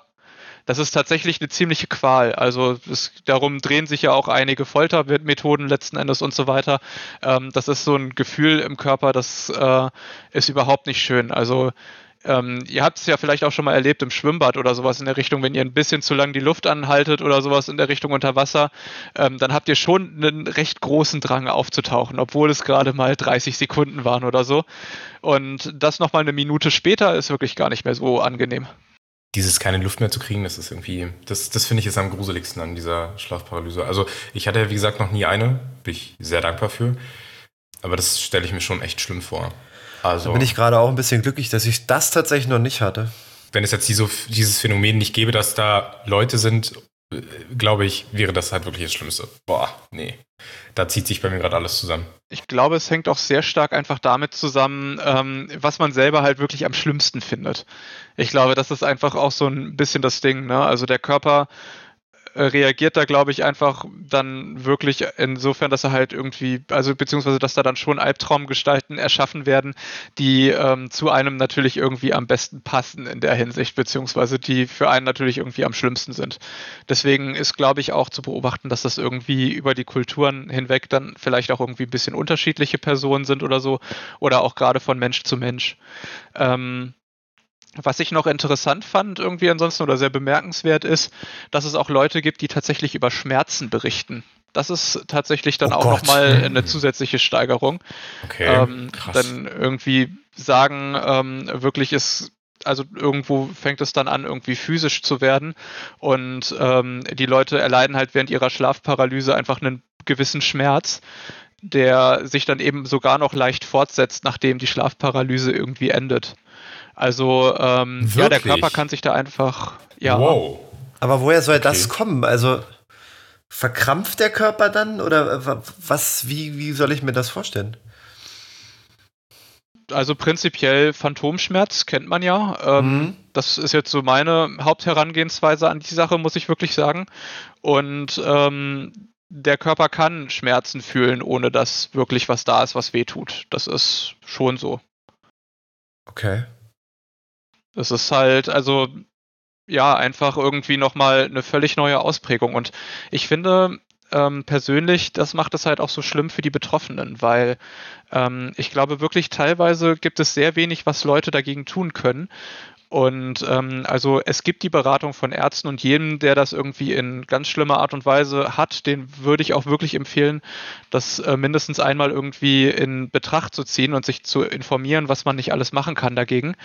das ist tatsächlich eine ziemliche Qual. Also es, darum drehen sich ja auch einige Foltermethoden letzten Endes und so weiter. Ähm, das ist so ein Gefühl im Körper, das äh, ist überhaupt nicht schön. Also ähm, ihr habt es ja vielleicht auch schon mal erlebt im Schwimmbad oder sowas in der Richtung, wenn ihr ein bisschen zu lang die Luft anhaltet oder sowas in der Richtung unter Wasser, ähm, dann habt ihr schon einen recht großen Drang aufzutauchen, obwohl es gerade mal 30 Sekunden waren oder so. Und das nochmal eine Minute später ist wirklich gar nicht mehr so angenehm dieses keine Luft mehr zu kriegen, das ist irgendwie, das, das finde ich ist am gruseligsten an dieser Schlafparalyse. Also ich hatte ja, wie gesagt, noch nie eine, bin ich sehr dankbar für. Aber das stelle ich mir schon echt schlimm vor. Also, da bin ich gerade auch ein bisschen glücklich, dass ich das tatsächlich noch nicht hatte. Wenn es jetzt diese, dieses Phänomen nicht gäbe, dass da Leute sind, glaube ich, wäre das halt wirklich das Schlimmste. Boah, nee. Da zieht sich bei mir gerade alles zusammen. Ich glaube, es hängt auch sehr stark einfach damit zusammen, ähm, was man selber halt wirklich am schlimmsten findet. Ich glaube, das ist einfach auch so ein bisschen das Ding. Ne? Also der Körper reagiert da, glaube ich, einfach dann wirklich insofern, dass er halt irgendwie, also beziehungsweise, dass da dann schon Albtraumgestalten erschaffen werden, die ähm, zu einem natürlich irgendwie am besten passen in der Hinsicht, beziehungsweise die für einen natürlich irgendwie am schlimmsten sind. Deswegen ist, glaube ich, auch zu beobachten, dass das irgendwie über die Kulturen hinweg dann vielleicht auch irgendwie ein bisschen unterschiedliche Personen sind oder so, oder auch gerade von Mensch zu Mensch. Ähm, was ich noch interessant fand, irgendwie ansonsten oder sehr bemerkenswert ist, dass es auch Leute gibt, die tatsächlich über Schmerzen berichten. Das ist tatsächlich dann oh auch nochmal eine zusätzliche Steigerung. Okay. Ähm, krass. Dann irgendwie sagen, ähm, wirklich ist, also irgendwo fängt es dann an, irgendwie physisch zu werden. Und ähm, die Leute erleiden halt während ihrer Schlafparalyse einfach einen gewissen Schmerz, der sich dann eben sogar noch leicht fortsetzt, nachdem die Schlafparalyse irgendwie endet. Also ähm, ja, der Körper kann sich da einfach. Ja. Wow. Aber woher soll okay. das kommen? Also verkrampft der Körper dann oder was, wie, wie soll ich mir das vorstellen? Also prinzipiell Phantomschmerz kennt man ja. Ähm, mhm. Das ist jetzt so meine Hauptherangehensweise an die Sache, muss ich wirklich sagen. Und ähm, der Körper kann Schmerzen fühlen, ohne dass wirklich was da ist, was weh tut. Das ist schon so. Okay. Das ist halt, also ja, einfach irgendwie nochmal eine völlig neue Ausprägung. Und ich finde ähm, persönlich, das macht es halt auch so schlimm für die Betroffenen, weil ähm, ich glaube wirklich, teilweise gibt es sehr wenig, was Leute dagegen tun können. Und ähm, also es gibt die Beratung von Ärzten und jedem, der das irgendwie in ganz schlimmer Art und Weise hat, den würde ich auch wirklich empfehlen, das äh, mindestens einmal irgendwie in Betracht zu ziehen und sich zu informieren, was man nicht alles machen kann dagegen.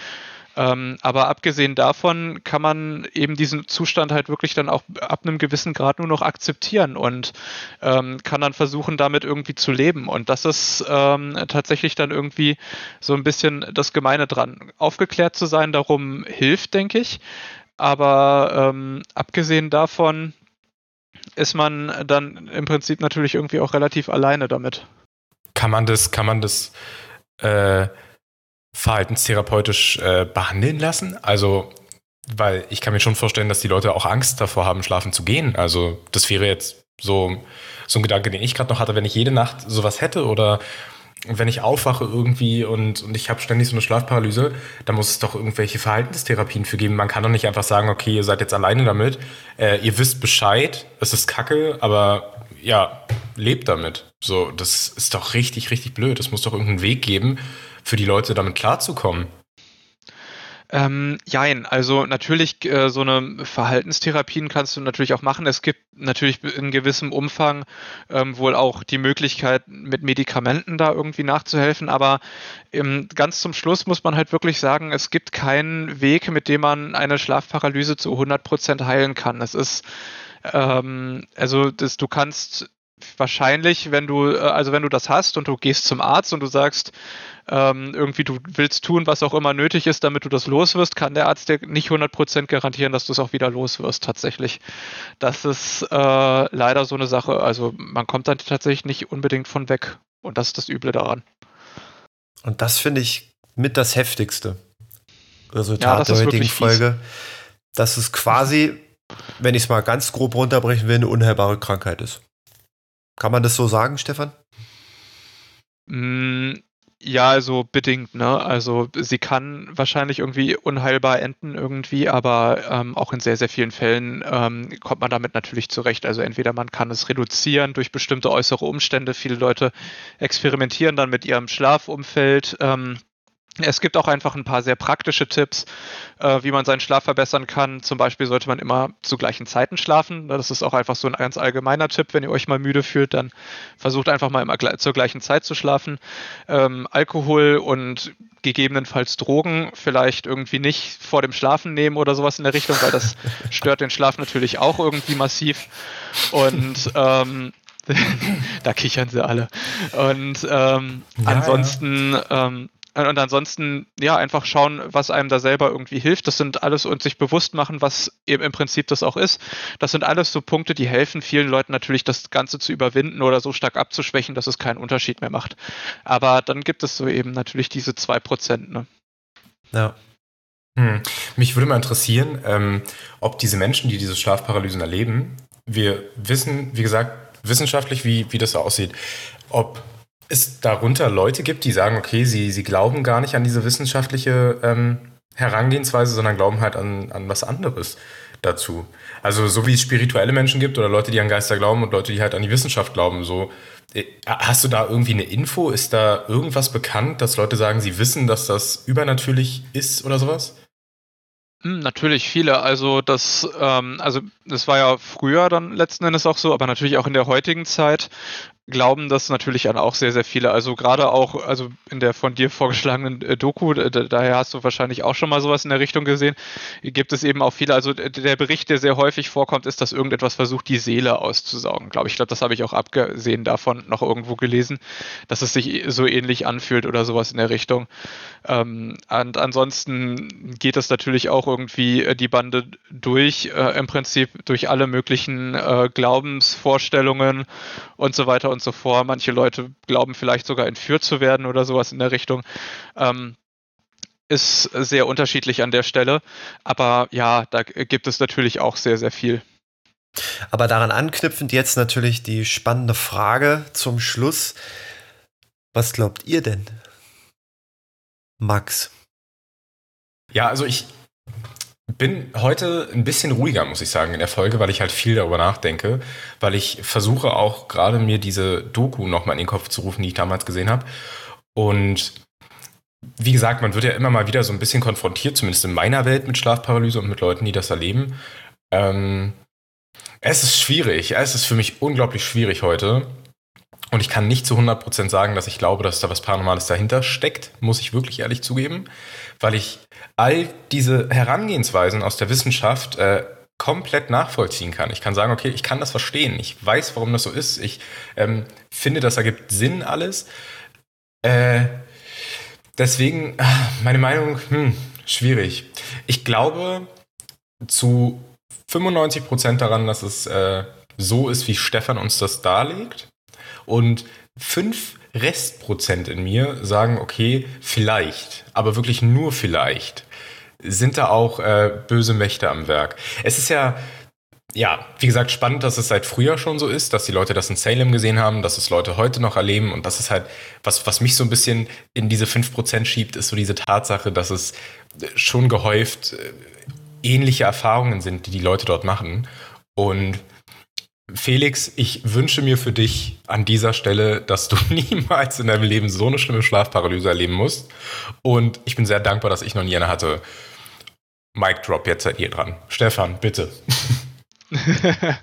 Ähm, aber abgesehen davon kann man eben diesen Zustand halt wirklich dann auch ab einem gewissen Grad nur noch akzeptieren und ähm, kann dann versuchen, damit irgendwie zu leben. Und das ist ähm, tatsächlich dann irgendwie so ein bisschen das Gemeine dran. Aufgeklärt zu sein darum hilft, denke ich. Aber ähm, abgesehen davon ist man dann im Prinzip natürlich irgendwie auch relativ alleine damit. Kann man das, kann man das äh verhaltenstherapeutisch äh, behandeln lassen? Also, weil ich kann mir schon vorstellen, dass die Leute auch Angst davor haben, schlafen zu gehen. Also, das wäre jetzt so, so ein Gedanke, den ich gerade noch hatte, wenn ich jede Nacht sowas hätte oder wenn ich aufwache irgendwie und, und ich habe ständig so eine Schlafparalyse, dann muss es doch irgendwelche Verhaltenstherapien für geben. Man kann doch nicht einfach sagen, okay, ihr seid jetzt alleine damit, äh, ihr wisst Bescheid, es ist kacke, aber ja, lebt damit. So, das ist doch richtig, richtig blöd. Es muss doch irgendeinen Weg geben, für die Leute damit klarzukommen? Ähm, jein, also natürlich äh, so eine Verhaltenstherapien kannst du natürlich auch machen. Es gibt natürlich in gewissem Umfang ähm, wohl auch die Möglichkeit, mit Medikamenten da irgendwie nachzuhelfen, aber ähm, ganz zum Schluss muss man halt wirklich sagen, es gibt keinen Weg, mit dem man eine Schlafparalyse zu 100% heilen kann. Es ist ähm, also das, du kannst wahrscheinlich, wenn du, äh, also wenn du das hast und du gehst zum Arzt und du sagst, ähm, irgendwie du willst tun, was auch immer nötig ist, damit du das los wirst, kann der Arzt dir nicht 100% garantieren, dass du es auch wieder los wirst tatsächlich. Das ist äh, leider so eine Sache. Also man kommt dann tatsächlich nicht unbedingt von weg. Und das ist das Üble daran. Und das finde ich mit das heftigste Resultat ja, der heutigen Folge. Dass es quasi, wenn ich es mal ganz grob runterbrechen will, eine unheilbare Krankheit ist. Kann man das so sagen, Stefan? Mm, ja, also bedingt, ne? Also sie kann wahrscheinlich irgendwie unheilbar enden irgendwie, aber ähm, auch in sehr, sehr vielen Fällen ähm, kommt man damit natürlich zurecht. Also entweder man kann es reduzieren durch bestimmte äußere Umstände. Viele Leute experimentieren dann mit ihrem Schlafumfeld. Ähm, es gibt auch einfach ein paar sehr praktische Tipps, äh, wie man seinen Schlaf verbessern kann. Zum Beispiel sollte man immer zu gleichen Zeiten schlafen. Das ist auch einfach so ein ganz allgemeiner Tipp. Wenn ihr euch mal müde fühlt, dann versucht einfach mal immer zur gleichen Zeit zu schlafen. Ähm, Alkohol und gegebenenfalls Drogen vielleicht irgendwie nicht vor dem Schlafen nehmen oder sowas in der Richtung, weil das stört den Schlaf natürlich auch irgendwie massiv. Und ähm, da kichern sie alle. Und ähm, ja, ansonsten ja. Ähm, und ansonsten, ja, einfach schauen, was einem da selber irgendwie hilft. Das sind alles und sich bewusst machen, was eben im Prinzip das auch ist. Das sind alles so Punkte, die helfen vielen Leuten natürlich, das Ganze zu überwinden oder so stark abzuschwächen, dass es keinen Unterschied mehr macht. Aber dann gibt es so eben natürlich diese zwei Prozent, ne? Ja. Hm. Mich würde mal interessieren, ähm, ob diese Menschen, die diese Schlafparalysen erleben, wir wissen, wie gesagt, wissenschaftlich, wie, wie das so aussieht, ob es darunter Leute gibt, die sagen, okay, sie, sie glauben gar nicht an diese wissenschaftliche ähm, Herangehensweise, sondern glauben halt an, an was anderes dazu. Also so wie es spirituelle Menschen gibt oder Leute, die an Geister glauben und Leute, die halt an die Wissenschaft glauben. So, äh, hast du da irgendwie eine Info? Ist da irgendwas bekannt, dass Leute sagen, sie wissen, dass das übernatürlich ist oder sowas? Hm, natürlich viele. Also das, ähm, also das war ja früher dann letzten Endes auch so, aber natürlich auch in der heutigen Zeit glauben das natürlich dann auch sehr, sehr viele. Also gerade auch, also in der von dir vorgeschlagenen äh, Doku, daher hast du wahrscheinlich auch schon mal sowas in der Richtung gesehen, gibt es eben auch viele, also der Bericht, der sehr häufig vorkommt, ist, dass irgendetwas versucht, die Seele auszusaugen, glaube ich. Ich glaube, das habe ich auch abgesehen davon noch irgendwo gelesen, dass es sich so ähnlich anfühlt oder sowas in der Richtung. Ähm, und ansonsten geht es natürlich auch irgendwie äh, die Bande durch, äh, im Prinzip durch alle möglichen äh, Glaubensvorstellungen und so weiter und so fort. Manche Leute glauben vielleicht sogar entführt zu werden oder sowas in der Richtung. Ähm, ist sehr unterschiedlich an der Stelle. Aber ja, da gibt es natürlich auch sehr, sehr viel. Aber daran anknüpfend jetzt natürlich die spannende Frage zum Schluss. Was glaubt ihr denn? Max. Ja, also ich bin heute ein bisschen ruhiger, muss ich sagen, in der Folge, weil ich halt viel darüber nachdenke, weil ich versuche auch gerade mir diese Doku nochmal in den Kopf zu rufen, die ich damals gesehen habe. Und wie gesagt, man wird ja immer mal wieder so ein bisschen konfrontiert, zumindest in meiner Welt, mit Schlafparalyse und mit Leuten, die das erleben. Ähm, es ist schwierig. Es ist für mich unglaublich schwierig heute. Und ich kann nicht zu 100% sagen, dass ich glaube, dass da was Paranormales dahinter steckt, muss ich wirklich ehrlich zugeben, weil ich all diese Herangehensweisen aus der Wissenschaft äh, komplett nachvollziehen kann. Ich kann sagen, okay, ich kann das verstehen. Ich weiß, warum das so ist. Ich ähm, finde, das ergibt Sinn alles. Äh, deswegen, meine Meinung, hm, schwierig. Ich glaube zu 95% daran, dass es äh, so ist, wie Stefan uns das darlegt. Und 5 Restprozent in mir sagen, okay, vielleicht, aber wirklich nur vielleicht, sind da auch äh, böse Mächte am Werk. Es ist ja, ja, wie gesagt, spannend, dass es seit früher schon so ist, dass die Leute das in Salem gesehen haben, dass es Leute heute noch erleben und das ist halt, was, was mich so ein bisschen in diese 5% schiebt, ist so diese Tatsache, dass es schon gehäuft äh, ähnliche Erfahrungen sind, die die Leute dort machen. Und Felix, ich wünsche mir für dich an dieser Stelle, dass du niemals in deinem Leben so eine schlimme Schlafparalyse erleben musst. Und ich bin sehr dankbar, dass ich noch nie eine hatte. Mic Drop, jetzt seid ihr dran. Stefan, bitte.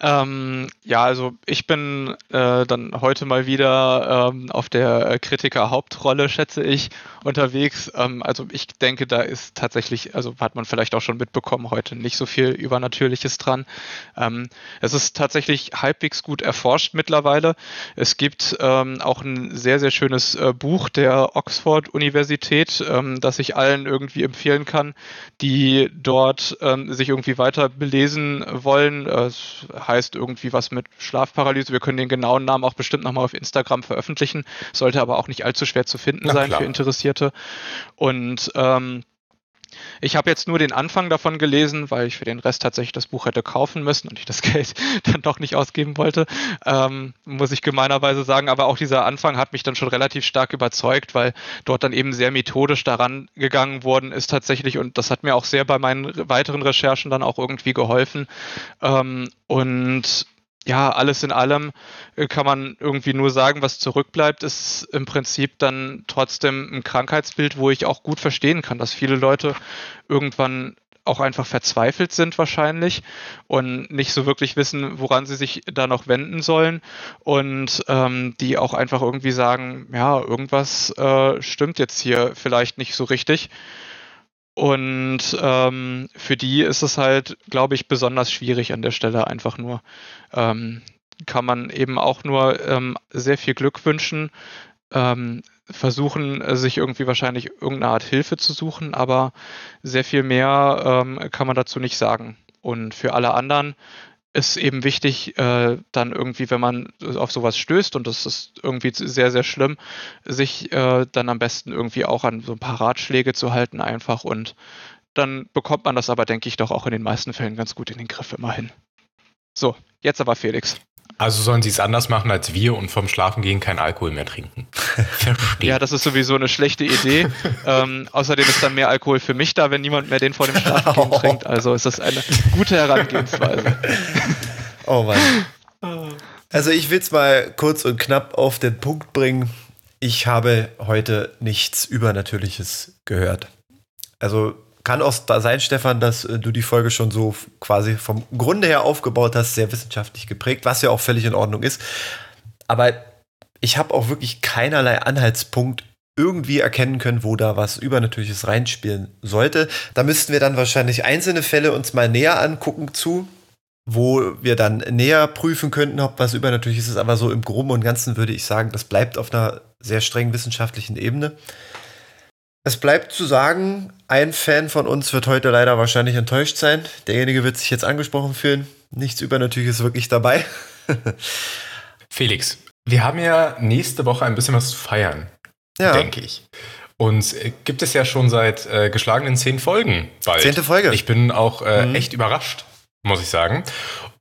Ähm, ja, also ich bin äh, dann heute mal wieder ähm, auf der Kritiker-Hauptrolle, schätze ich, unterwegs. Ähm, also ich denke, da ist tatsächlich, also hat man vielleicht auch schon mitbekommen, heute nicht so viel Übernatürliches dran. Ähm, es ist tatsächlich halbwegs gut erforscht mittlerweile. Es gibt ähm, auch ein sehr, sehr schönes äh, Buch der Oxford-Universität, ähm, das ich allen irgendwie empfehlen kann, die dort sich irgendwie weiter belesen wollen. Äh, heißt irgendwie was mit Schlafparalyse. Wir können den genauen Namen auch bestimmt nochmal auf Instagram veröffentlichen. Sollte aber auch nicht allzu schwer zu finden Na, sein klar. für Interessierte. Und ähm, ich habe jetzt nur den Anfang davon gelesen, weil ich für den Rest tatsächlich das Buch hätte kaufen müssen und ich das Geld dann doch nicht ausgeben wollte, ähm, muss ich gemeinerweise sagen. Aber auch dieser Anfang hat mich dann schon relativ stark überzeugt, weil dort dann eben sehr methodisch daran gegangen worden ist tatsächlich und das hat mir auch sehr bei meinen weiteren Recherchen dann auch irgendwie geholfen. Ähm, und ja, alles in allem äh, kann man irgendwie nur sagen, was zurückbleibt, ist im Prinzip dann trotzdem ein Krankheitsbild, wo ich auch gut verstehen kann, dass viele Leute irgendwann auch einfach verzweifelt sind wahrscheinlich und nicht so wirklich wissen, woran sie sich da noch wenden sollen und ähm, die auch einfach irgendwie sagen, ja, irgendwas äh, stimmt jetzt hier vielleicht nicht so richtig und ähm, für die ist es halt, glaube ich, besonders schwierig an der Stelle einfach nur. Ähm, kann man eben auch nur ähm, sehr viel Glück wünschen, ähm, versuchen, sich irgendwie wahrscheinlich irgendeine Art Hilfe zu suchen, aber sehr viel mehr ähm, kann man dazu nicht sagen. Und für alle anderen ist eben wichtig, äh, dann irgendwie, wenn man auf sowas stößt, und das ist irgendwie sehr, sehr schlimm, sich äh, dann am besten irgendwie auch an so ein paar Ratschläge zu halten einfach und dann bekommt man das aber, denke ich, doch auch in den meisten Fällen ganz gut in den Griff immerhin. So, jetzt aber Felix. Also sollen sie es anders machen als wir und vom Schlafengehen kein Alkohol mehr trinken. Verstehe. Ja, das ist sowieso eine schlechte Idee. ähm, außerdem ist dann mehr Alkohol für mich da, wenn niemand mehr den vor dem Schlafengehen trinkt. Also ist das eine gute Herangehensweise. oh Mann. Also ich will es mal kurz und knapp auf den Punkt bringen. Ich habe heute nichts Übernatürliches gehört. Also kann auch sein, Stefan, dass äh, du die Folge schon so quasi vom Grunde her aufgebaut hast, sehr wissenschaftlich geprägt, was ja auch völlig in Ordnung ist. Aber ich habe auch wirklich keinerlei Anhaltspunkt irgendwie erkennen können, wo da was Übernatürliches reinspielen sollte. Da müssten wir dann wahrscheinlich einzelne Fälle uns mal näher angucken zu, wo wir dann näher prüfen könnten, ob was Übernatürliches ist. Aber so im Groben und Ganzen würde ich sagen, das bleibt auf einer sehr strengen wissenschaftlichen Ebene. Es bleibt zu sagen, ein Fan von uns wird heute leider wahrscheinlich enttäuscht sein. Derjenige wird sich jetzt angesprochen fühlen. Nichts Übernatürliches wirklich dabei. Felix, wir haben ja nächste Woche ein bisschen was zu feiern, Ja, denke ich. Und äh, gibt es ja schon seit äh, geschlagenen zehn Folgen bald. Zehnte Folge. Ich bin auch äh, Mhm. echt überrascht, muss ich sagen.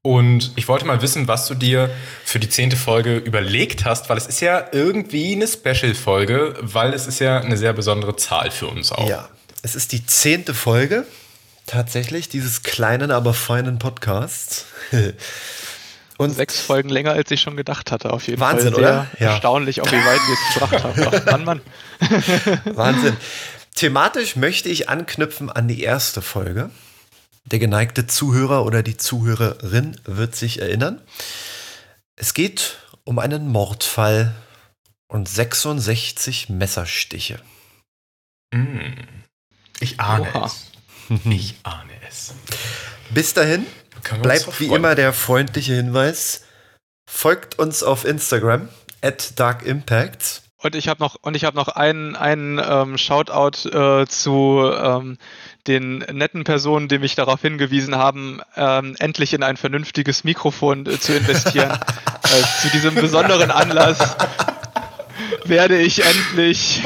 Und ich wollte mal wissen, was du dir für die zehnte Folge überlegt hast, weil es ist ja irgendwie eine Special-Folge, weil es ist ja eine sehr besondere Zahl für uns auch. ja. Es ist die zehnte Folge tatsächlich dieses kleinen, aber feinen Podcasts. Und Sechs Folgen länger, als ich schon gedacht hatte, auf jeden Wahnsinn, Fall. Sehr oder? Ja. Erstaunlich, auch wie weit wir es gebracht haben. Ach, Mann, Mann. Wahnsinn. Thematisch möchte ich anknüpfen an die erste Folge. Der geneigte Zuhörer oder die Zuhörerin wird sich erinnern. Es geht um einen Mordfall und 66 Messerstiche. Mm. Ich ahne Oha. es. Ich ahne es. Bis dahin bleibt wie immer der freundliche Hinweis. Folgt uns auf Instagram at Dark Impacts. Und ich habe noch, und ich hab noch einen, einen ähm, Shoutout äh, zu ähm, den netten Personen, die mich darauf hingewiesen haben, ähm, endlich in ein vernünftiges Mikrofon äh, zu investieren. äh, zu diesem besonderen Anlass werde ich endlich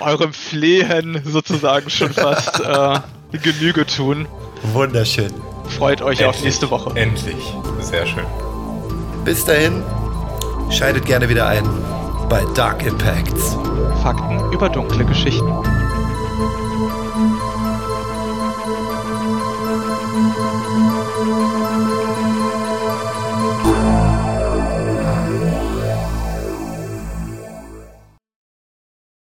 eurem Flehen sozusagen schon fast äh, Genüge tun. Wunderschön. Freut euch auf Endlich. nächste Woche. Endlich. Sehr schön. Bis dahin, schaltet gerne wieder ein bei Dark Impacts. Fakten über dunkle Geschichten.